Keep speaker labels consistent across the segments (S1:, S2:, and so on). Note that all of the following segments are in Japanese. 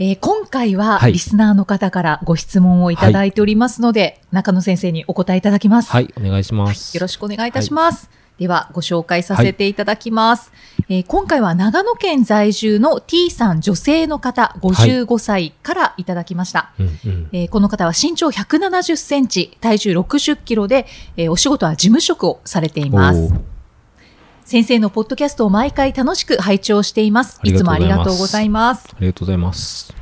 S1: えー今回は
S2: はい。
S1: リスナーの方からご質問をいただいておりますので、中野先生にお答えいただきます。
S2: はいお願いします、
S1: よろしくお願いいたします。では、ご紹介させていただきます、えー今回は長野県在住の T さん女性の方、55歳からいただきました。
S2: うんうん。
S1: えーこの方は身長170センチ、体重60キロで、えーお仕事は事務職をされています。先生のポッドキャストを毎回楽しく拝聴しています。いつもありがとうございます。
S2: ありがとうございます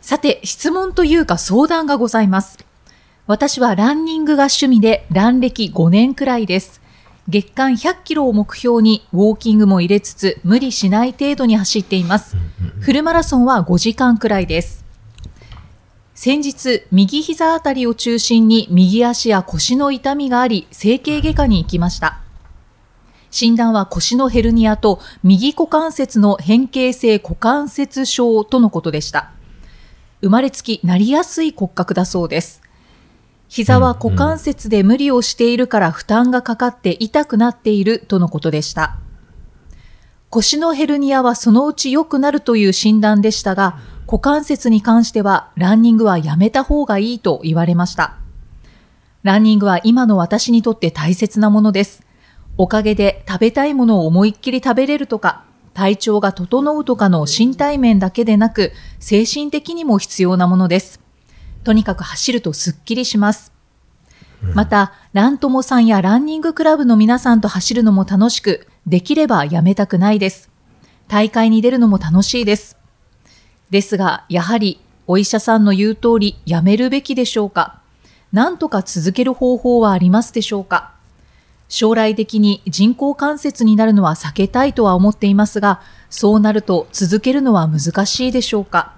S1: さて、質問というか相談がございます。私はランニングが趣味で、ラン歴5年くらいです。月間100キロを目標に、ウォーキングも入れつつ、無理しない程度に走っています。フルマラソンは5時間くらいです。先日、右膝あたりを中心に右足や腰の痛みがあり、整形外科に行きました。診断は腰のヘルニアと右股関節の変形性股関節症とのことでした。生まれつきなりやすい骨格だそうです。膝は股関節で無理をしているから負担がかかって痛くなっているとのことでした。腰のヘルニアはそのうち良くなるという診断でしたが、股関節に関してはランニングはやめた方がいいと言われました。ランニングは今の私にとって大切なものです。おかげで食べたいものを思いっきり食べれるとか、体調が整うとかの身体面だけでなく、精神的にも必要なものです。とにかく走るとスッキリします。また、ラントモさんやランニングクラブの皆さんと走るのも楽しく、できればやめたくないです。大会に出るのも楽しいです。ですが、やはり、お医者さんの言う通り、やめるべきでしょうか？なんとか続ける方法はありますでしょうか？将来的に人工関節になるのは避けたいとは思っていますが、そうなると続けるのは難しいでしょうか？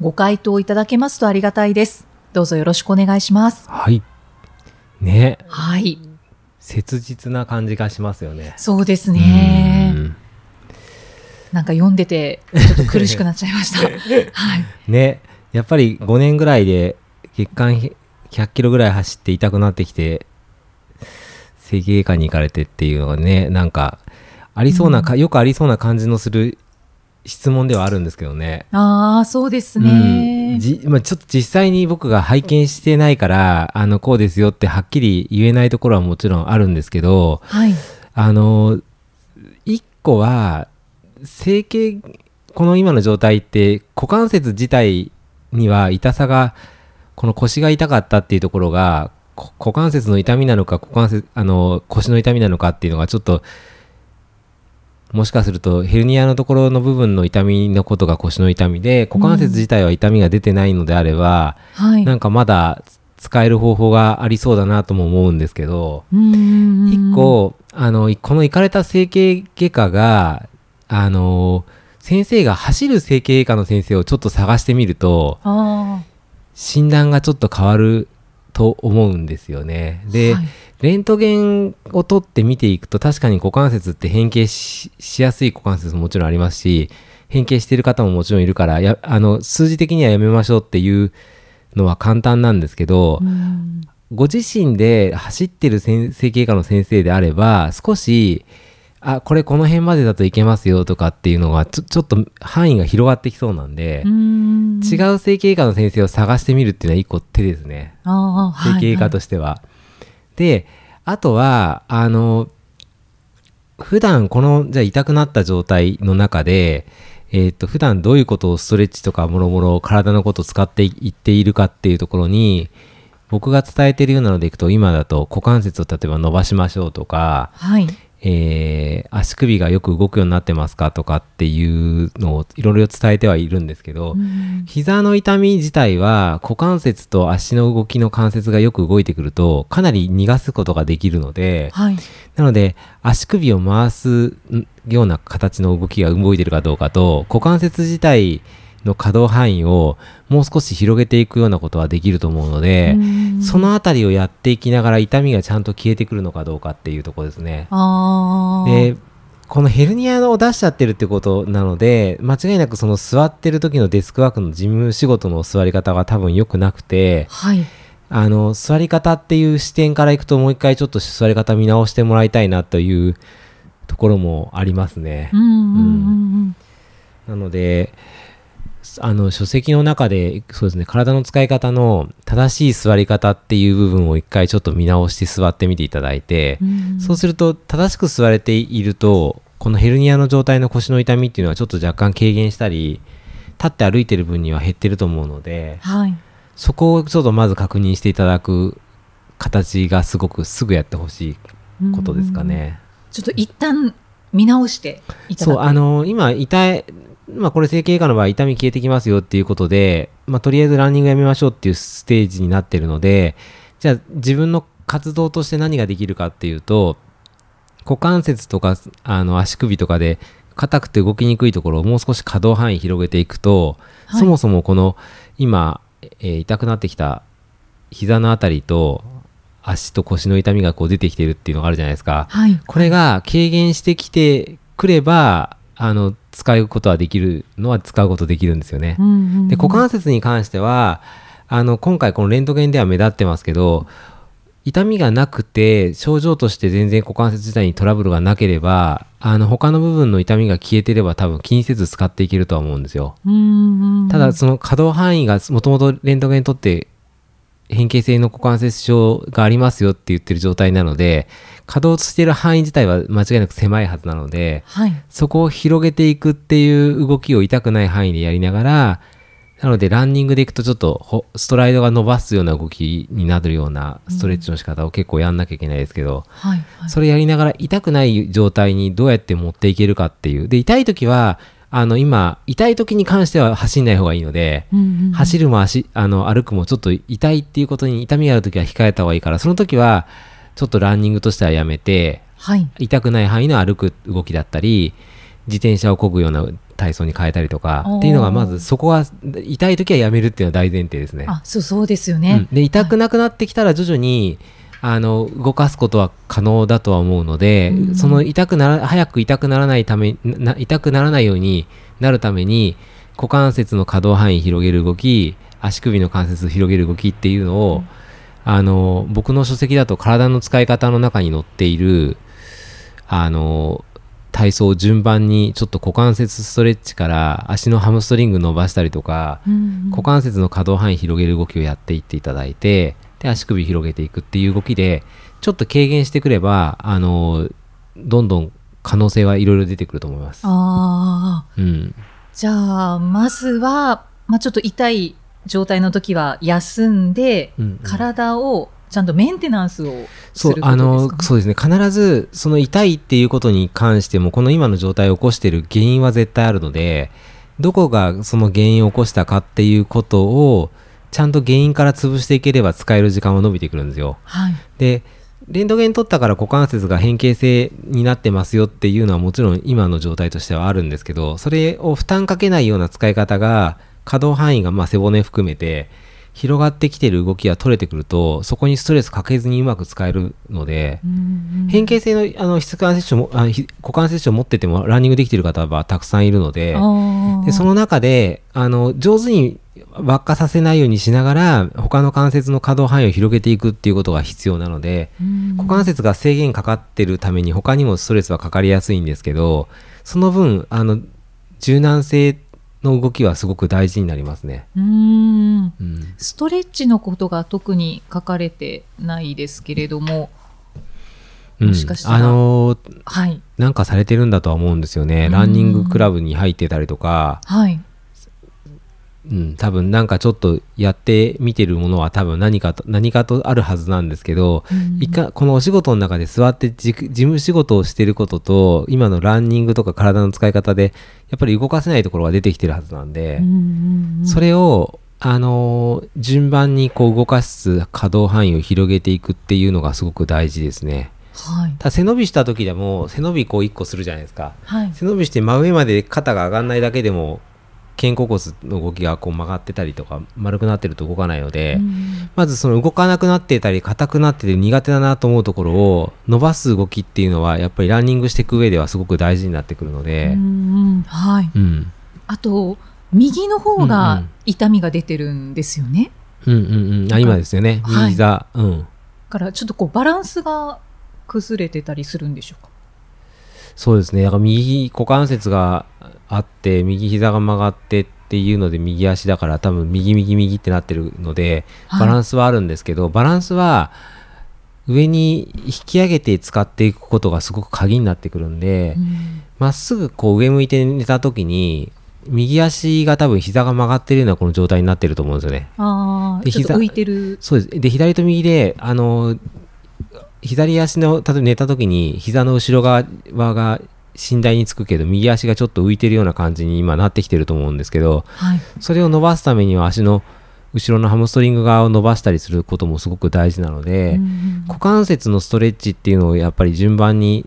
S1: ご回答いただけますとありがたいです。どうぞよろしくお願いします。
S2: はいね
S1: はい。
S2: 切実な感じがしますよね
S1: そうですね
S2: う。ん
S1: なんか読んでて、ちょっと苦しくなっちゃいました。はい。
S2: ねやっぱり5年ぐらいで月間100キロぐらい走って痛くなってきて整形外科に行かれてっていうのがねなんかありそうなか、よくありそうな感じのする質問ではあるんですけどね。
S1: ああ、そうです
S2: うん
S1: ね。
S2: じまあ、ちょっと実際に僕が拝見してないからあのこうですよってはっきり言えないところはもちろんあるんですけど
S1: はい。
S2: あの一個は整形この今の状態って股関節自体には痛さがこの腰が痛かったっていうところがこ股関節の痛みなのか股関節あの腰の痛みなのかっていうのがちょっともしかするとヘルニアのところの部分の痛みのことが腰の痛みで股関節自体は痛みが出てないのであれば、
S1: はい。
S2: なんかまだ使える方法がありそうだなとも思うんですけど、一、個、あの、この行かれた整形外科が、あの、先生が走る整形外科の先生をちょっと探してみると、
S1: あ
S2: 診断がちょっと変わると思うんですよね。
S1: あ。
S2: で、
S1: はい
S2: レントゲンを取って見ていくと確かに股関節って変形ししやすい股関節ももちろんありますし変形してる方ももちろんいるからやあの数字的にはやめましょうっていうのは簡単なんですけど、
S1: うん
S2: ご自身で走ってる先整形外科の先生であれば少しあこれこの辺までだといけますよとかっていうのがちょちょっと範囲が広がってきそうなんで
S1: う、ん
S2: 違う整形外科の先生を探してみるっていうのは一個手ですね。整形外科としては。であとはあの普段このじゃあ痛くなった状態の中で、えー、と普段どういうことをストレッチとかもろもろ体のことを使っていっているかっていうところに僕が伝えているようなのでいくと今だと股関節を例えば伸ばしましょうとか、
S1: はい。
S2: えー足首がよく動くようになってますかとかっていうのをいろいろ伝えてはいるんですけど、
S1: うん
S2: 膝の痛み自体は股関節と足の動きの関節がよく動いてくるとかなり逃がすことができるので
S1: はい。
S2: なので足首を回すような形の動きが動いてるかどうかと股関節自体の可動範囲をもう少し広げていくようなことはできると思うので、
S1: うん
S2: そのあたりをやっていきながら痛みがちゃんと消えてくるのかどうかっていうところですね。でこのヘルニアを出しちゃってるってことなので間違いなくその座ってる時のデスクワークの事務仕事の座り方が多分良くなくて
S1: はい。
S2: あの座り方っていう視点からいくともう一回ちょっと座り方見直してもらいたいなというところもありますね。
S1: うんうんうん
S2: なのであの書籍の中でそうですね体の使い方の正しい座り方っていう部分を一回ちょっと見直して座ってみていただいて、
S1: うんうん。
S2: そうすると正しく座れているとこのヘルニアの状態の腰の痛みっていうのはちょっと若干軽減したり立って歩いてる分には減ってると思うので
S1: はい。
S2: そこをちょっとまず確認していただく形がすごくすぐやってほしいことですかね。
S1: ちょっと一旦見直していただく。
S2: そうあの今痛いまあこれ整形外科の場合痛み消えてきますよっていうことで、まあ、とりあえずランニングやめましょうっていうステージになってるのでじゃあ自分の活動として何ができるかっていうと股関節とかあの足首とかで硬くて動きにくいところをもう少し可動範囲広げていくと、
S1: はい
S2: そもそもこの今、えー痛くなってきた膝のあたりと足と腰の痛みがこう出てきてるっていうのがあるじゃないですか。
S1: はい。
S2: これが軽減してきてくればあの使うことはできるのは使うことできるんですよね。
S1: うんうんうん
S2: で股関節に関してはあの今回このレントゲンでは目立ってますけど痛みがなくて症状として全然股関節自体にトラブルがなければあの他の部分の痛みが消えてれば多分気にせず使っていけるとは思うんですよ。
S1: うんうんうん
S2: ただその可動範囲がもともとレントゲン取って変形性の股関節症がありますよって言ってる状態なので可動している範囲自体は間違いなく狭いはずなので
S1: はい。
S2: そこを広げていくっていう動きを痛くない範囲でやりながらなのでランニングでいくとちょっとほストライドが伸ばすような動きになるようなストレッチの仕方を結構やんなきゃいけないですけど、
S1: はい。はい。
S2: それやりながら痛くない状態にどうやって持っていけるかっていうで痛い時はあの今痛い時に関しては走んない方がいいので、
S1: うんうんうん
S2: 走るも足あの歩くもちょっと痛いっていうことに痛みがある時は控えた方がいいからその時はちょっとランニングとしてはやめて
S1: はい。
S2: 痛くない範囲の歩く動きだったり自転車を漕ぐような体操に変えたりとかっていうのがまずそこは痛い時はやめるっていうのは大前提ですね。
S1: あ、そうそうですよ
S2: う
S1: ね
S2: ん。で痛くなくなってきたら徐々に、あの動かすことは可能だとは思うので、
S1: うん
S2: その痛くなら早く痛くならないためな痛くならないようになるために股関節の可動範囲広げる動き足首の関節を広げる動きっていうのを、あの僕の書籍だと体の使い方の中に載っているあの体操を順番にちょっと股関節ストレッチから足のハムストリング伸ばしたりとか、
S1: うんうん
S2: 股関節の可動範囲広げる動きをやっていっていただいてで足首広げていくっていう動きでちょっと軽減してくればあのどんどん可能性はいろいろ出てくると思います。
S1: ああ。
S2: うん、
S1: じゃあ、まずは、まあ、ちょっと痛い状態の時は休んで、
S2: うんうん
S1: 体をちゃんとメンテナンスをす
S2: そう
S1: ること
S2: あの
S1: ですか？ね。
S2: そうですね必ずその痛いっていうことに関してもこの今の状態を起こしている原因は絶対あるのでどこがその原因を起こしたかっていうことをちゃんと原因から潰していければ使える時間は伸びてくるんですよ。
S1: はい。
S2: でレントゲン取ったから股関節が変形性になってますよっていうのはもちろん今の状態としてはあるんですけどそれを負担かけないような使い方が可動範囲がまあ背骨含めて広がってきてる動きが取れてくるとそこにストレスかけずにうまく使えるので
S1: うんうん
S2: 変形性のあの質関節症もあひ股関節症を持っててもランニングできてる方はたくさんいるのででその中であの上手に輪っかさせないようにしながら他の関節の可動範囲を広げていくっていうことが必要なので
S1: うん。
S2: 股関節が制限かかってるために他にもストレスはかかりやすいんですけどその分あの柔軟性の動きはすごく大事になりますね。
S1: うーん
S2: うん、
S1: ストレッチのことが特に書かれてないですけれども、
S2: うん
S1: もしかしたら
S2: あのー
S1: はい。
S2: なんかされてるんだとは思うんですよね。
S1: うん
S2: ランニングクラブに入ってたりとか、
S1: はい。
S2: うん、多分なんかちょっとやってみてるものは多分何かと何かとあるはずなんですけど、
S1: うん
S2: 一回このお仕事の中で座ってじ事務仕事をしてることと今のランニングとか体の使い方でやっぱり動かせないところが出てきてるはずなんで、
S1: うんうんうん
S2: それをあのー順番にこう動かす可動範囲を広げていくっていうのがすごく大事ですね。
S1: はい。
S2: ただ背伸びした時でも背伸びこう1個するじゃないですか。
S1: はい。
S2: 背伸びして真上まで肩が上がんないだけでも肩甲骨の動きがこう曲がってたりとか丸くなってると動かないので、
S1: うん。
S2: まずその動かなくなってたり硬くなってて苦手だなと思うところを伸ばす動きっていうのはやっぱりランニングしていく上ではすごく大事になってくるので、
S1: うんはい。
S2: うん、
S1: あと、右の方が
S2: ん
S1: 痛みが出てるんですよね。
S2: うんうんうん。あ今ですよね。
S1: はい。
S2: 右膝、うん。
S1: だからちょっとこうバランスが崩れてたりするんでしょうか？
S2: そうですねだから右股関節があって右膝が曲がってっていうので右足だから多分右右右ってなってるのでバラン
S1: ス。
S2: スはあるんですけど、バランスは上に引き上げて使っていくことがすごく鍵になってくるんで
S1: うん
S2: ま、っすぐこう上向いて寝た時に右足が多分膝が曲がってるようなこの状態になってると思うんですよね。
S1: ああ、
S2: で膝
S1: ちょっと浮いてる。
S2: そうです。で、左と右で、あの、左足の、例えば寝た時に膝の後ろ側が寝台につくけど、右足がちょっと浮いてるような感じに今なってきてると思うんですけど、
S1: はい。
S2: それを伸ばすためには足の後ろのハムストリング側を伸ばしたりすることもすごく大事なので、
S1: うん
S2: 股関節のストレッチっていうのをやっぱり順番に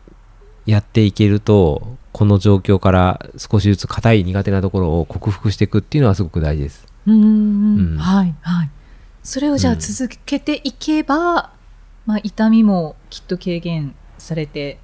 S2: やっていけるとこの状況から少しずつ硬い苦手なところを克服していくっていうのはすごく大事です。
S1: うん
S2: うん
S1: はいはい。それをじゃあ
S2: うん
S1: 続けていけば、まあ痛みもきっと軽減されて、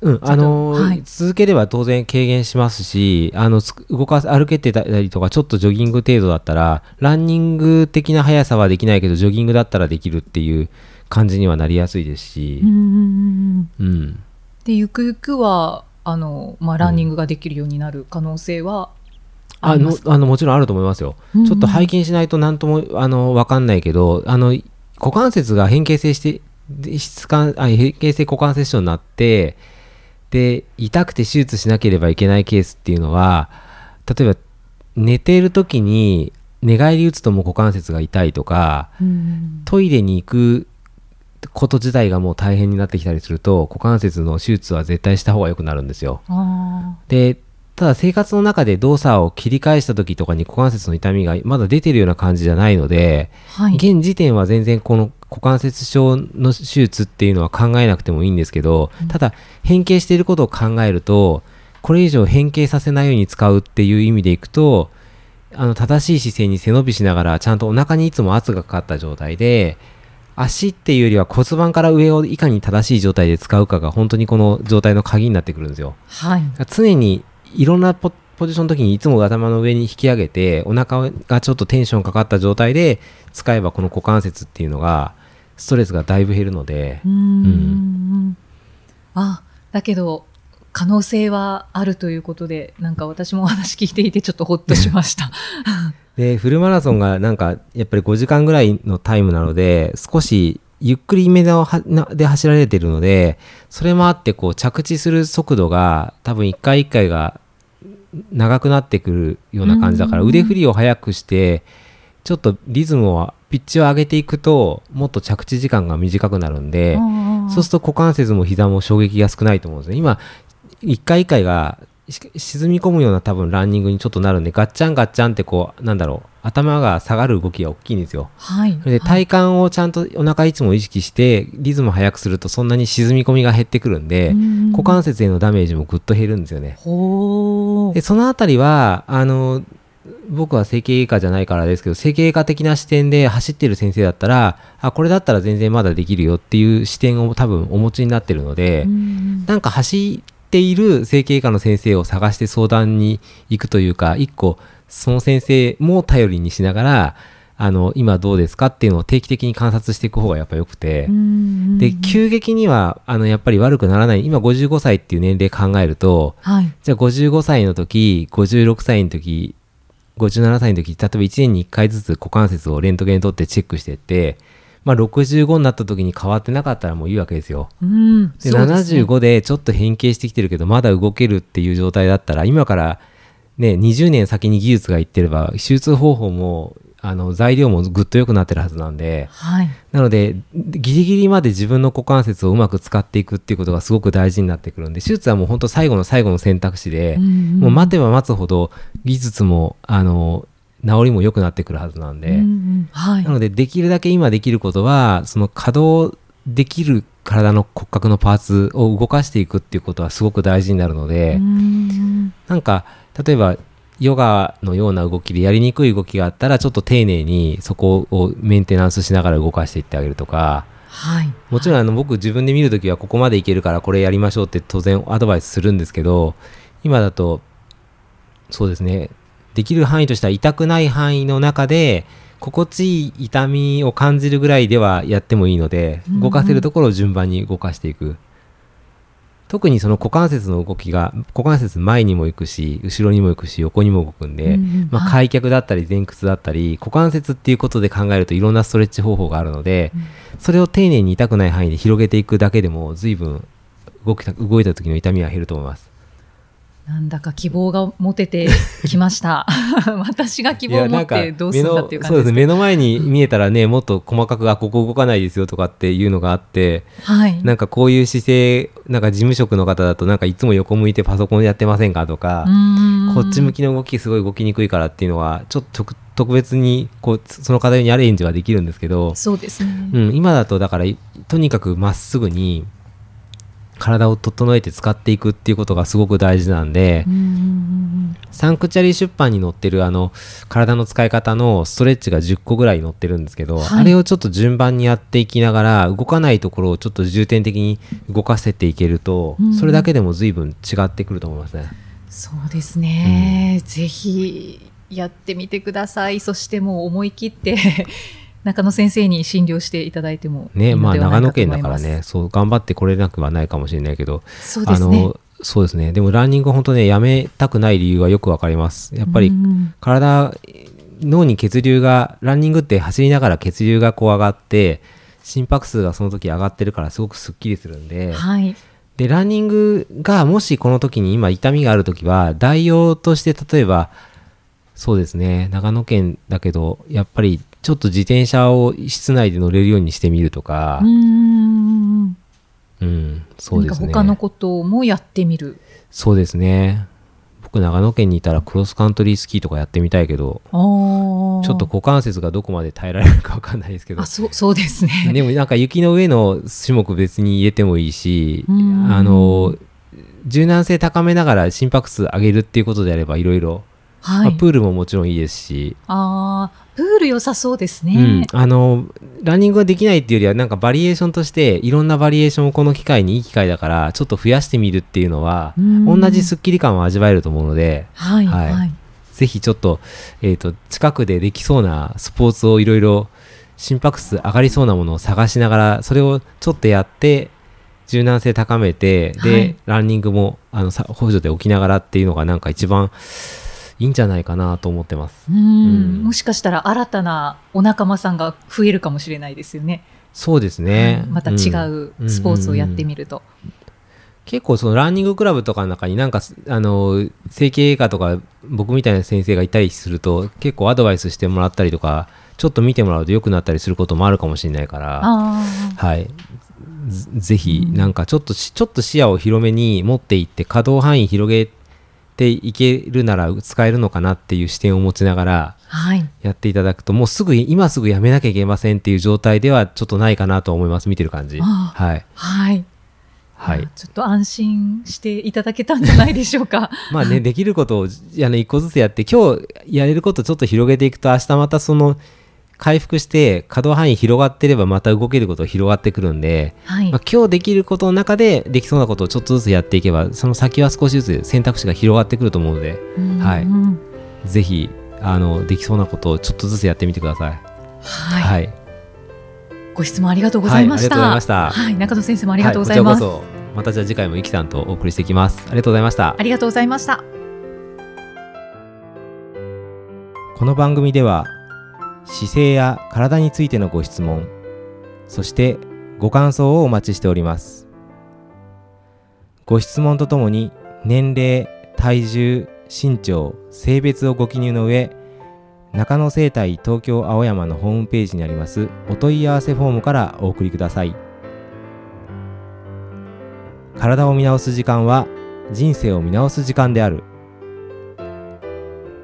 S2: うん、あのー
S1: はい。
S2: 続ければ当然軽減しますしあのつ動かす歩けてたりとかちょっとジョギング程度だったらランニング的な速さはできないけどジョギングだったらできるっていう感じにはなりやすいですし。
S1: うん、うんうんうん
S2: うん。
S1: でゆくゆくはあのまあランニングができるようになる可能性はありますか？
S2: あのもちろんあると思いますよ。
S1: うんうん
S2: ちょっと拝見しないと何ともあの分かんないけどあの股関節が変形性してで質感あ変形性股関節症になってで痛くて手術しなければいけないケースっていうのは例えば寝ている時に寝返り打つともう股関節が痛いとか
S1: うん
S2: トイレに行くこと自体がもう大変になってきたりすると股関節の手術は絶対した方が良くなるんですよ。
S1: あ
S2: でただ生活の中で動作を切り返した時とかに股関節の痛みがまだ出てるような感じじゃないので、
S1: ーはい。
S2: 現時点は全然この股関節症の手術っていうのは考えなくてもいいんですけど、ただ変形していることを考えるとこれ以上変形させないように使うっていう意味でいくとあの正しい姿勢に背伸びしながらちゃんとお腹にいつも圧がかかった状態で足っていうよりは骨盤から上をいかに正しい状態で使うかが本当にこの状態の鍵になってくるんですよ。
S1: はい。
S2: 常にいろんなポポジションの時にいつも頭の上に引き上げてお腹がちょっとテンションかかった状態で使えばこの股関節っていうのがストレスがだいぶ減るので
S1: うーん。あだけど可能性はあるということでなんか私もお話聞いていてちょっとほっとしました。
S2: でフルマラソンがなんかやっぱり5時間ぐらいのタイムなので少しゆっくりめのはなで走られてるのでそれもあってこう着地する速度が多分1回1回が長くなってくるような感じだから
S1: うん。
S2: 腕振りを速くしてちょっとリズムをピッチを上げていくともっと着地時間が短くなるんでそうすると股関節も膝も衝撃が少ないと思うんですね。今1回1回がし沈み込むような多分ランニングにちょっとなるんでガッチャンガッチャンってこうなんだろう頭が下がる動きが大きいんですよ。
S1: はい。
S2: で体幹をちゃんとお腹いつも意識してリズム速くするとそんなに沈み込みが減ってくるんで
S1: うん
S2: 股関節へのダメージもぐっと減るんですよね。
S1: ほ
S2: でそのあたりはあの僕は整形外科じゃないからですけど整形外科的な視点で走ってる先生だったらあこれだったら全然まだできるよっていう視点を多分お持ちになってるので、
S1: うん
S2: なんか走っている整形外科の先生を探して相談に行くというか、一個その先生も頼りにしながら、あの、今どうですかっていうのを定期的に観察していく方がやっぱ良くて、
S1: うん
S2: で、急激には、あの、やっぱり悪くならない。今55歳っていう年齢考えると、
S1: はい。
S2: じゃあ55歳の時、56歳の時、57歳の時、例えば1年に1回ずつ股関節をレントゲン取ってチェックしてって、まあ65になった時に変わってなかったらもういいわけですよ。
S1: うん。
S2: で
S1: ですね
S2: 75でちょっと変形してきてるけどまだ動けるっていう状態だったら今からね20年先に技術がいってれば手術方法もあの材料もぐっと良くなってるはずなんで
S1: はい。
S2: なのでギリギリまで自分の股関節をうまく使っていくっていうことがすごく大事になってくるんで手術はもう本当最後の最後の選択肢で、もう待てば待つほど技術もあの治りも良くなってくるはずなんで。
S1: うんうんはい
S2: な。ので、できるだけ今できることは、その稼働できる体の骨格のパーツを動かしていくっていうことはすごく大事になるので、
S1: うん
S2: なんか、例えば、ヨガのような動きでやりにくい動きがあったらちょっと丁寧にそこをメンテナンスしながら動かしていってあげるとか。
S1: はい。
S2: もちろんあの僕自分で見るときはここまでいけるからこれやりましょうって当然アドバイスするんですけど今だとそうですね。できる範囲としては痛くない範囲の中で心地いい痛みを感じるぐらいではやってもいいので動かせるところを順番に動かしていく特にその股関節の動きが股関節前にも行くし後ろにも行くし横にも動くんで、
S1: うんうん
S2: まあ、
S1: はい
S2: 開脚だったり前屈だったり股関節っていうことで考えるといろんなストレッチ方法があるので、それを丁寧に痛くない範囲で広げていくだけでも随分動きた動いた時の痛みは減ると思います。
S1: なんだか希望が持ててきました。私が希望を持ってどうするんだっていう感じです
S2: ね目の前に見えたらねもっと細かくあここ動かないですよとかっていうのがあって
S1: はい。
S2: なんかこういう姿勢なんか事務職の方だとなんかいつも横向いてパソコンやってませんかとか、こっち向
S1: き。
S2: きの動きすごい動きにくいからっていうのはちょっと特特別にこうその方にアレンジはできるんですけど、
S1: そうですね。
S2: うん、今だとだからいとにかくまっすぐに体を整えて使っていくっていうことがすごく大事なんで、
S1: うんうんうん
S2: サンクチャリー出版に載ってるあの体の使い方のストレッチが10個ぐらい載ってるんですけど、
S1: はい。
S2: あれをちょっと順番にやっていきながら動かないところをちょっと重点的に動かせていけると、
S1: うん。
S2: それだけでも随分違ってくると思いますね。
S1: そうですね、ぜひやってみてください。そしてもう思い切って中野先生に診療していただいても
S2: ねまあ長野県。だからねそう頑張ってこれなくはないかもしれないけど
S1: そうですね。
S2: そうですねでもランニング本当ねやめたくない理由はよくわかりますやっぱり
S1: うん
S2: 体脳に血流がランニングって走りながら血流がこう上がって心拍数がその時上がってるからすごくすっきりするんで
S1: はい。
S2: でランニングがもしこの時に今痛みがある時は代用として例えばそうですね長野県だけどやっぱりちょっと自転車を室内で乗れるようにしてみるとか
S1: うーん。
S2: うんそうですね
S1: 他のこともやってみる。
S2: そうですね僕長野県にいたらクロスカントリースキーとかやってみたいけどちょっと股関節がどこまで耐えられるかわかんないですけど
S1: あそうそうですね。
S2: でもなんか雪の上の種目別に入れてもいいし
S1: うん
S2: あの柔軟性高めながら心拍数上げるっていうことであればいろいろ
S1: はい。
S2: まあプールももちろんいいですし、
S1: あープール良さそうですね。
S2: うん、あのランニングができないっていうよりはなんかバリエーションとしていろんなバリエーションをこの機会にいい機会だからちょっと増やしてみるっていうのは
S1: うん
S2: 同じスッキリ感を味わえると思うので
S1: はい
S2: は
S1: はいい。
S2: ぜひちょっと,、えー、と近くでできそうなスポーツをいろいろ心拍数上がりそうなものを探しながらそれをちょっとやって柔軟性高めてで、
S1: はい
S2: ランニングもあのさ補助で起きながらっていうのがなんか一番いいんじゃないかなと思ってます。
S1: うん。
S2: うん。
S1: もしかしたら新たなお仲間さんが増えるかもしれないですよね。
S2: そうですね、
S1: また違うスポーツをやってみ
S2: る
S1: ると。
S2: 結構そのランニングクラブとかの中になんかあの整形外科とか僕みたいな先生がいたりすると結構アドバイスしてもらったりとかちょっと見てもらうと良くなったりすることもあるかもしれないから。
S1: あ
S2: はい。ぜぜひなんかちょっとしちょっと視野を広めに持っていって可動範囲広げていけるなら使えるのかなっていう視点を持ちながら。やっていただくともうすぐ今すぐやめなきゃいけませんっていう状態ではちょっとないかなと思います見てる感じ
S1: あ
S2: はい
S1: はい。
S2: はい
S1: ちょっと安心していただけたんじゃないでしょうか。
S2: まあね、できることをあの一個ずつやって、今日やれることをちょっと広げていくと、明日またその回復して可動範囲広がってればまた動けること広がってくるんで、
S1: はい
S2: まあ、。今日できることの中でできそうなことをちょっとずつやっていけば、その先は少しずつ選択肢が広がってくると思うので、はい
S1: うん
S2: ぜひあのできそうなことをちょっとずつやってみてください。
S1: はい。
S2: はい、
S1: ご質問ありがとうございました。
S2: はいありがとうございました
S1: はい。中野先生もありがとうございます。
S2: またじゃあ次回もイキさんとお送りしていきます。ありがとうございました
S1: あ。りがとうございました。
S2: この番組では姿勢や体についてのご質問そしてご感想をお待ちしております。ご質問とともに年齢体重身長性別をご記入の上中野生態東京青山のホームページにありますお問い合わせフォームからお送りください。体を見直す時間は人生を見直す時間である。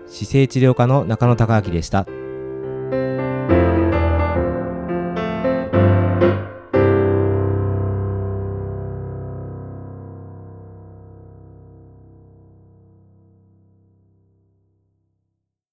S2: 姿勢治療科の中野孝明でした。